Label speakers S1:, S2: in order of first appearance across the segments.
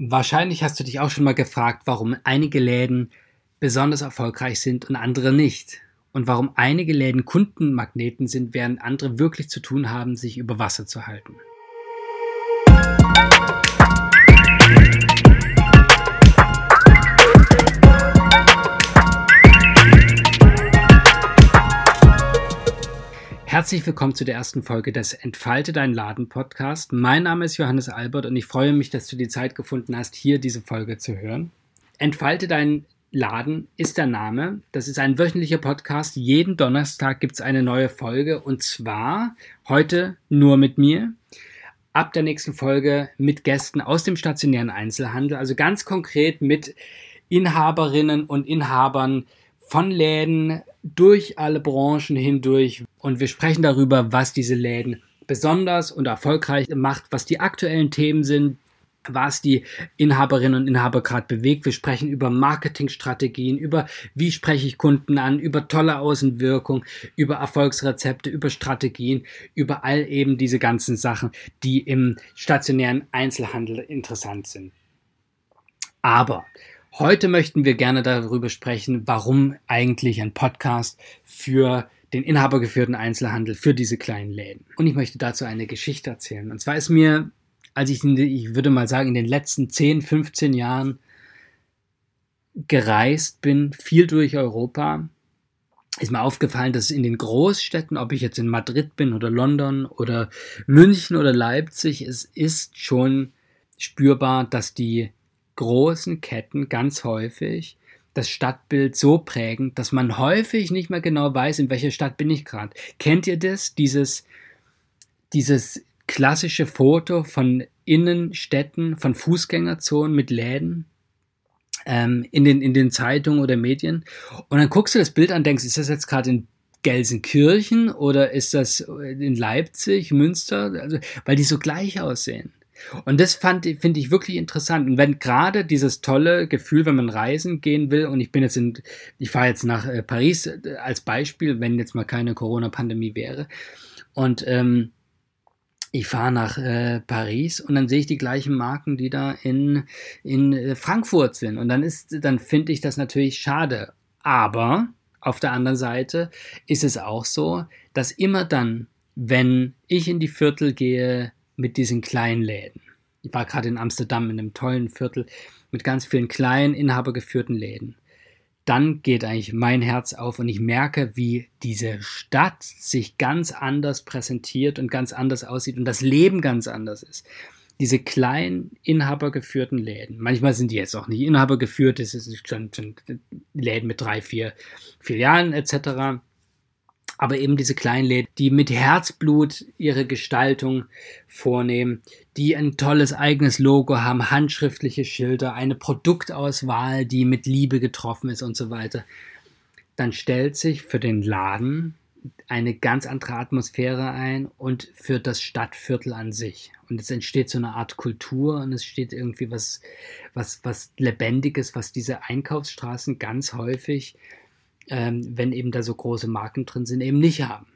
S1: Wahrscheinlich hast du dich auch schon mal gefragt, warum einige Läden besonders erfolgreich sind und andere nicht. Und warum einige Läden Kundenmagneten sind, während andere wirklich zu tun haben, sich über Wasser zu halten. Herzlich willkommen zu der ersten Folge des Entfalte dein Laden Podcast. Mein Name ist Johannes Albert und ich freue mich, dass du die Zeit gefunden hast, hier diese Folge zu hören. Entfalte dein Laden ist der Name. Das ist ein wöchentlicher Podcast. Jeden Donnerstag gibt es eine neue Folge und zwar heute nur mit mir. Ab der nächsten Folge mit Gästen aus dem stationären Einzelhandel, also ganz konkret mit Inhaberinnen und Inhabern von Läden durch alle Branchen hindurch und wir sprechen darüber, was diese Läden besonders und erfolgreich macht, was die aktuellen Themen sind, was die Inhaberinnen und Inhaber gerade bewegt. Wir sprechen über Marketingstrategien, über wie spreche ich Kunden an, über tolle Außenwirkung, über Erfolgsrezepte, über Strategien, über all eben diese ganzen Sachen, die im stationären Einzelhandel interessant sind. Aber Heute möchten wir gerne darüber sprechen, warum eigentlich ein Podcast für den inhabergeführten Einzelhandel, für diese kleinen Läden. Und ich möchte dazu eine Geschichte erzählen. Und zwar ist mir, als ich, ich würde mal sagen, in den letzten 10, 15 Jahren gereist bin, viel durch Europa, ist mir aufgefallen, dass in den Großstädten, ob ich jetzt in Madrid bin oder London oder München oder Leipzig, es ist schon spürbar, dass die großen Ketten ganz häufig das Stadtbild so prägen, dass man häufig nicht mehr genau weiß, in welcher Stadt bin ich gerade. Kennt ihr das? Dieses, dieses klassische Foto von Innenstädten, von Fußgängerzonen mit Läden ähm, in, den, in den Zeitungen oder Medien. Und dann guckst du das Bild an und denkst, ist das jetzt gerade in Gelsenkirchen oder ist das in Leipzig, Münster? Also, weil die so gleich aussehen. Und das finde ich wirklich interessant. Und wenn gerade dieses tolle Gefühl, wenn man reisen gehen will, und ich bin jetzt in, ich fahre jetzt nach äh, Paris äh, als Beispiel, wenn jetzt mal keine Corona-Pandemie wäre. Und ähm, ich fahre nach äh, Paris und dann sehe ich die gleichen Marken, die da in, in äh, Frankfurt sind. Und dann ist, dann finde ich das natürlich schade. Aber auf der anderen Seite ist es auch so, dass immer dann, wenn ich in die Viertel gehe, mit diesen kleinen Läden. Ich war gerade in Amsterdam in einem tollen Viertel mit ganz vielen kleinen, inhabergeführten Läden. Dann geht eigentlich mein Herz auf und ich merke, wie diese Stadt sich ganz anders präsentiert und ganz anders aussieht und das Leben ganz anders ist. Diese kleinen, inhabergeführten Läden. Manchmal sind die jetzt auch nicht inhabergeführt, es sind schon, Läden mit drei, vier Filialen etc aber eben diese kleinen Läden, die mit Herzblut ihre Gestaltung vornehmen, die ein tolles eigenes Logo haben, handschriftliche Schilder, eine Produktauswahl, die mit Liebe getroffen ist und so weiter, dann stellt sich für den Laden eine ganz andere Atmosphäre ein und für das Stadtviertel an sich. Und es entsteht so eine Art Kultur und es steht irgendwie was, was, was Lebendiges, was diese Einkaufsstraßen ganz häufig ähm, wenn eben da so große Marken drin sind, eben nicht haben.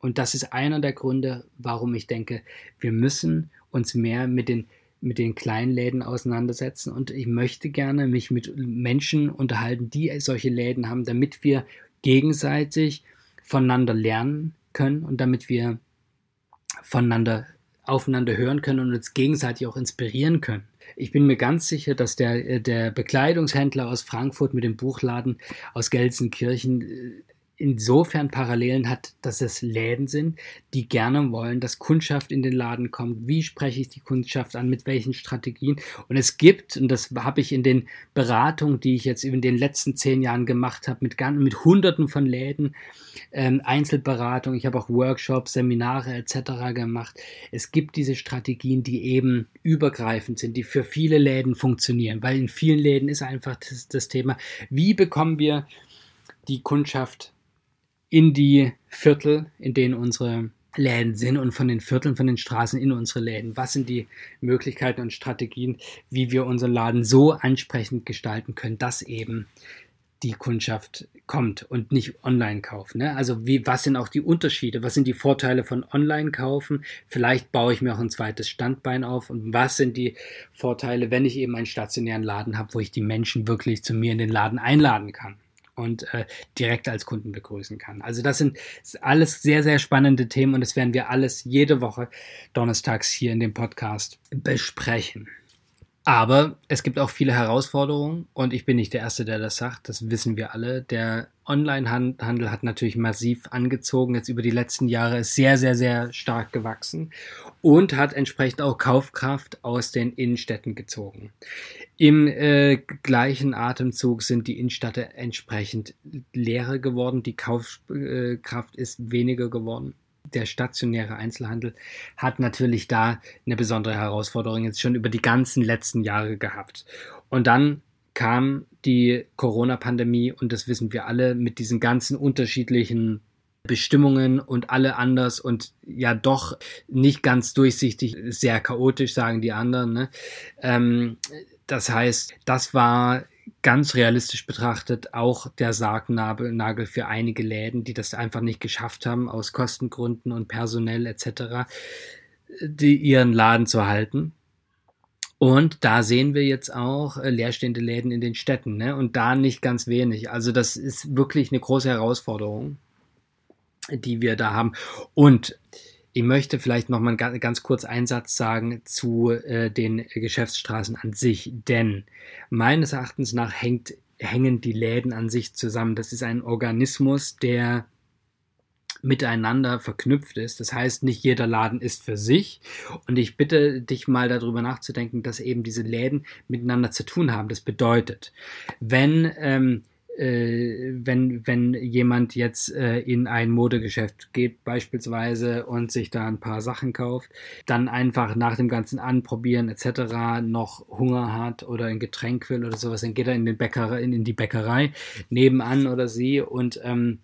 S1: Und das ist einer der Gründe, warum ich denke, wir müssen uns mehr mit den, mit den kleinen Läden auseinandersetzen. Und ich möchte gerne mich mit Menschen unterhalten, die solche Läden haben, damit wir gegenseitig voneinander lernen können und damit wir voneinander aufeinander hören können und uns gegenseitig auch inspirieren können. Ich bin mir ganz sicher, dass der, äh, der Bekleidungshändler aus Frankfurt mit dem Buchladen aus Gelsenkirchen äh, insofern Parallelen hat, dass es Läden sind, die gerne wollen, dass Kundschaft in den Laden kommt. Wie spreche ich die Kundschaft an? Mit welchen Strategien? Und es gibt, und das habe ich in den Beratungen, die ich jetzt in den letzten zehn Jahren gemacht habe, mit, mit Hunderten von Läden, ähm, Einzelberatung, ich habe auch Workshops, Seminare etc. gemacht. Es gibt diese Strategien, die eben übergreifend sind, die für viele Läden funktionieren, weil in vielen Läden ist einfach das, das Thema, wie bekommen wir die Kundschaft in die Viertel, in denen unsere Läden sind und von den Vierteln, von den Straßen in unsere Läden. Was sind die Möglichkeiten und Strategien, wie wir unseren Laden so ansprechend gestalten können, dass eben die Kundschaft kommt und nicht Online-Kauf. Ne? Also wie, was sind auch die Unterschiede? Was sind die Vorteile von Online-Kaufen? Vielleicht baue ich mir auch ein zweites Standbein auf. Und was sind die Vorteile, wenn ich eben einen stationären Laden habe, wo ich die Menschen wirklich zu mir in den Laden einladen kann? Und äh, direkt als Kunden begrüßen kann. Also das sind alles sehr, sehr spannende Themen und das werden wir alles jede Woche donnerstags hier in dem Podcast besprechen. Aber es gibt auch viele Herausforderungen und ich bin nicht der Erste, der das sagt. Das wissen wir alle. Der Online-Handel hat natürlich massiv angezogen, jetzt über die letzten Jahre ist sehr, sehr, sehr stark gewachsen und hat entsprechend auch Kaufkraft aus den Innenstädten gezogen. Im äh, gleichen Atemzug sind die Innenstädte entsprechend leerer geworden. Die Kaufkraft ist weniger geworden der stationäre Einzelhandel hat natürlich da eine besondere Herausforderung jetzt schon über die ganzen letzten Jahre gehabt. Und dann kam die Corona-Pandemie und das wissen wir alle mit diesen ganzen unterschiedlichen Bestimmungen und alle anders und ja doch nicht ganz durchsichtig, sehr chaotisch, sagen die anderen. Ne? Ähm, das heißt, das war ganz realistisch betrachtet auch der Sargnagel für einige Läden, die das einfach nicht geschafft haben, aus Kostengründen und personell etc., die ihren Laden zu halten. Und da sehen wir jetzt auch äh, leerstehende Läden in den Städten, ne? Und da nicht ganz wenig. Also das ist wirklich eine große Herausforderung, die wir da haben. Und ich möchte vielleicht noch mal ganz kurz einen Satz sagen zu äh, den Geschäftsstraßen an sich, denn meines Erachtens nach hängt, hängen die Läden an sich zusammen. Das ist ein Organismus, der miteinander verknüpft ist. Das heißt, nicht jeder Laden ist für sich. Und ich bitte dich mal darüber nachzudenken, dass eben diese Läden miteinander zu tun haben. Das bedeutet, wenn ähm, äh, wenn, wenn jemand jetzt äh, in ein Modegeschäft geht beispielsweise und sich da ein paar Sachen kauft, dann einfach nach dem ganzen Anprobieren etc. noch Hunger hat oder ein Getränk will oder sowas, dann geht er in, den Bäckerei, in, in die Bäckerei nebenan oder sie und ähm,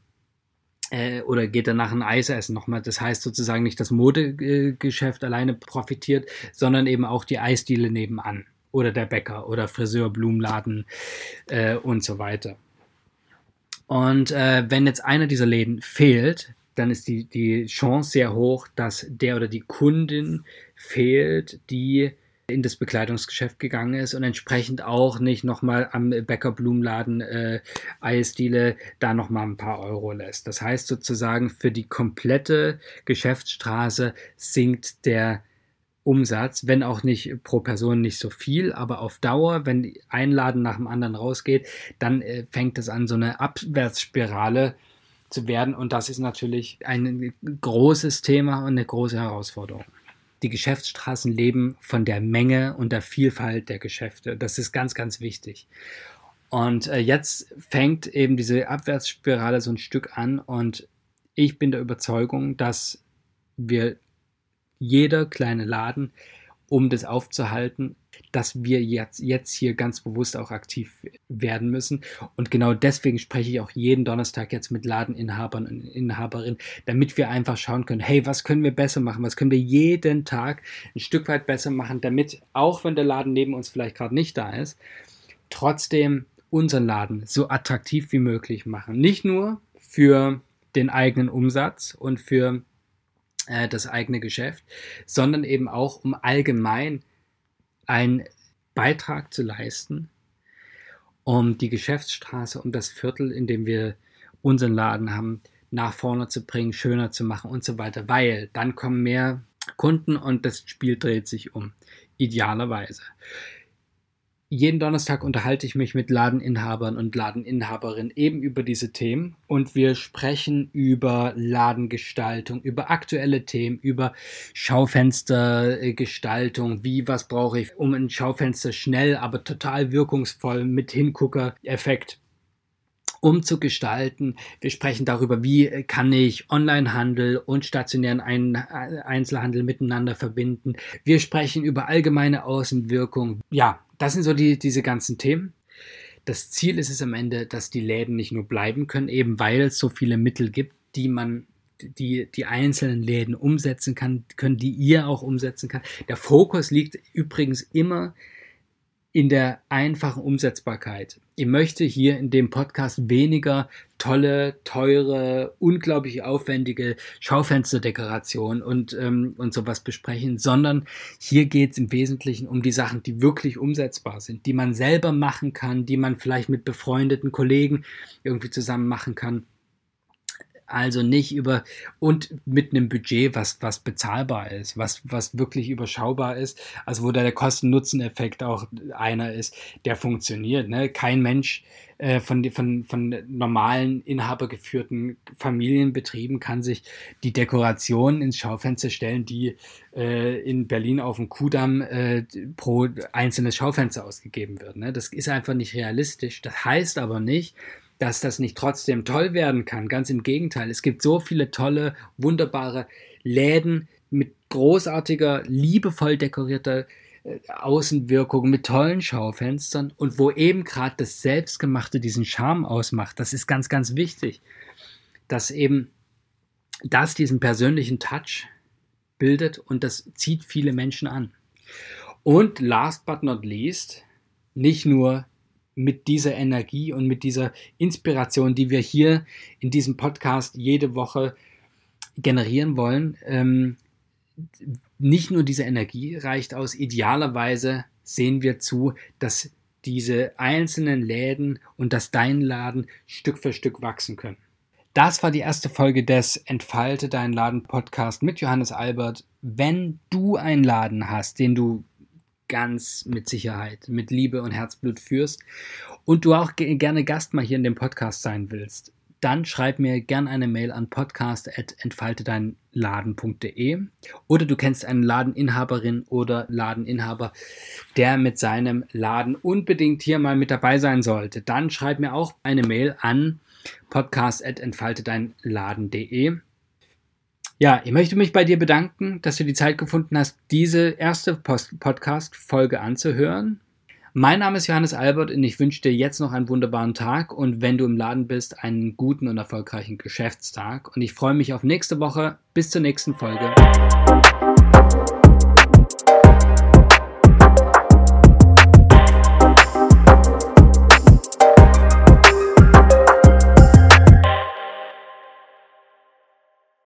S1: äh, oder geht er nach ein Eis essen nochmal. Das heißt sozusagen nicht das Modegeschäft alleine profitiert, sondern eben auch die Eisdiele nebenan oder der Bäcker oder Friseur, Blumenladen äh, und so weiter. Und äh, wenn jetzt einer dieser Läden fehlt, dann ist die, die Chance sehr hoch, dass der oder die Kundin fehlt, die in das Bekleidungsgeschäft gegangen ist und entsprechend auch nicht nochmal am Bäcker Blumenladen äh, Eisdiele da nochmal ein paar Euro lässt. Das heißt sozusagen, für die komplette Geschäftsstraße sinkt der Umsatz, wenn auch nicht pro Person nicht so viel, aber auf Dauer, wenn ein Laden nach dem anderen rausgeht, dann äh, fängt es an, so eine Abwärtsspirale zu werden und das ist natürlich ein großes Thema und eine große Herausforderung. Die Geschäftsstraßen leben von der Menge und der Vielfalt der Geschäfte. Das ist ganz, ganz wichtig. Und äh, jetzt fängt eben diese Abwärtsspirale so ein Stück an und ich bin der Überzeugung, dass wir jeder kleine Laden, um das aufzuhalten, dass wir jetzt, jetzt hier ganz bewusst auch aktiv werden müssen. Und genau deswegen spreche ich auch jeden Donnerstag jetzt mit Ladeninhabern und Inhaberinnen, damit wir einfach schauen können, hey, was können wir besser machen? Was können wir jeden Tag ein Stück weit besser machen, damit, auch wenn der Laden neben uns vielleicht gerade nicht da ist, trotzdem unseren Laden so attraktiv wie möglich machen. Nicht nur für den eigenen Umsatz und für äh, das eigene Geschäft, sondern eben auch, um allgemein einen Beitrag zu leisten, um die Geschäftsstraße und das Viertel, in dem wir unseren Laden haben, nach vorne zu bringen, schöner zu machen und so weiter, weil dann kommen mehr Kunden und das Spiel dreht sich um. Idealerweise jeden Donnerstag unterhalte ich mich mit Ladeninhabern und Ladeninhaberinnen eben über diese Themen und wir sprechen über Ladengestaltung, über aktuelle Themen, über Schaufenstergestaltung, wie, was brauche ich, um ein Schaufenster schnell, aber total wirkungsvoll mit Hingucker-Effekt umzugestalten. Wir sprechen darüber, wie kann ich Onlinehandel und stationären Einzelhandel miteinander verbinden. Wir sprechen über allgemeine Außenwirkung. Ja, das sind so die, diese ganzen Themen. Das Ziel ist es am Ende, dass die Läden nicht nur bleiben können, eben weil es so viele Mittel gibt, die man die, die einzelnen Läden umsetzen kann, können, die ihr auch umsetzen kann. Der Fokus liegt übrigens immer in der einfachen Umsetzbarkeit. Ich möchte hier in dem Podcast weniger tolle, teure, unglaublich aufwendige Schaufensterdekoration und, ähm, und sowas besprechen, sondern hier geht es im Wesentlichen um die Sachen, die wirklich umsetzbar sind, die man selber machen kann, die man vielleicht mit befreundeten Kollegen irgendwie zusammen machen kann also nicht über und mit einem Budget, was, was bezahlbar ist, was, was wirklich überschaubar ist, also wo da der Kosten-Nutzen-Effekt auch einer ist, der funktioniert. Ne? Kein Mensch äh, von, von, von normalen inhabergeführten Familienbetrieben kann sich die Dekoration ins Schaufenster stellen, die äh, in Berlin auf dem Kudamm äh, pro einzelnes Schaufenster ausgegeben wird. Ne? Das ist einfach nicht realistisch. Das heißt aber nicht, dass das nicht trotzdem toll werden kann. Ganz im Gegenteil. Es gibt so viele tolle, wunderbare Läden mit großartiger, liebevoll dekorierter äh, Außenwirkung, mit tollen Schaufenstern und wo eben gerade das Selbstgemachte diesen Charme ausmacht. Das ist ganz, ganz wichtig, dass eben das diesen persönlichen Touch bildet und das zieht viele Menschen an. Und last but not least, nicht nur mit dieser Energie und mit dieser Inspiration, die wir hier in diesem Podcast jede Woche generieren wollen. Ähm, nicht nur diese Energie reicht aus, idealerweise sehen wir zu, dass diese einzelnen Läden und dass dein Laden Stück für Stück wachsen können. Das war die erste Folge des Entfalte deinen Laden Podcast mit Johannes Albert. Wenn du einen Laden hast, den du ganz mit Sicherheit, mit Liebe und Herzblut führst und du auch gerne Gast mal hier in dem Podcast sein willst, dann schreib mir gerne eine Mail an podcast.entfaltedeinladen.de oder du kennst einen Ladeninhaberin oder Ladeninhaber, der mit seinem Laden unbedingt hier mal mit dabei sein sollte. Dann schreib mir auch eine Mail an podcast.entfaltedeinladen.de ja, ich möchte mich bei dir bedanken, dass du die Zeit gefunden hast, diese erste Podcast-Folge anzuhören. Mein Name ist Johannes Albert und ich wünsche dir jetzt noch einen wunderbaren Tag und wenn du im Laden bist, einen guten und erfolgreichen Geschäftstag. Und ich freue mich auf nächste Woche. Bis zur nächsten Folge.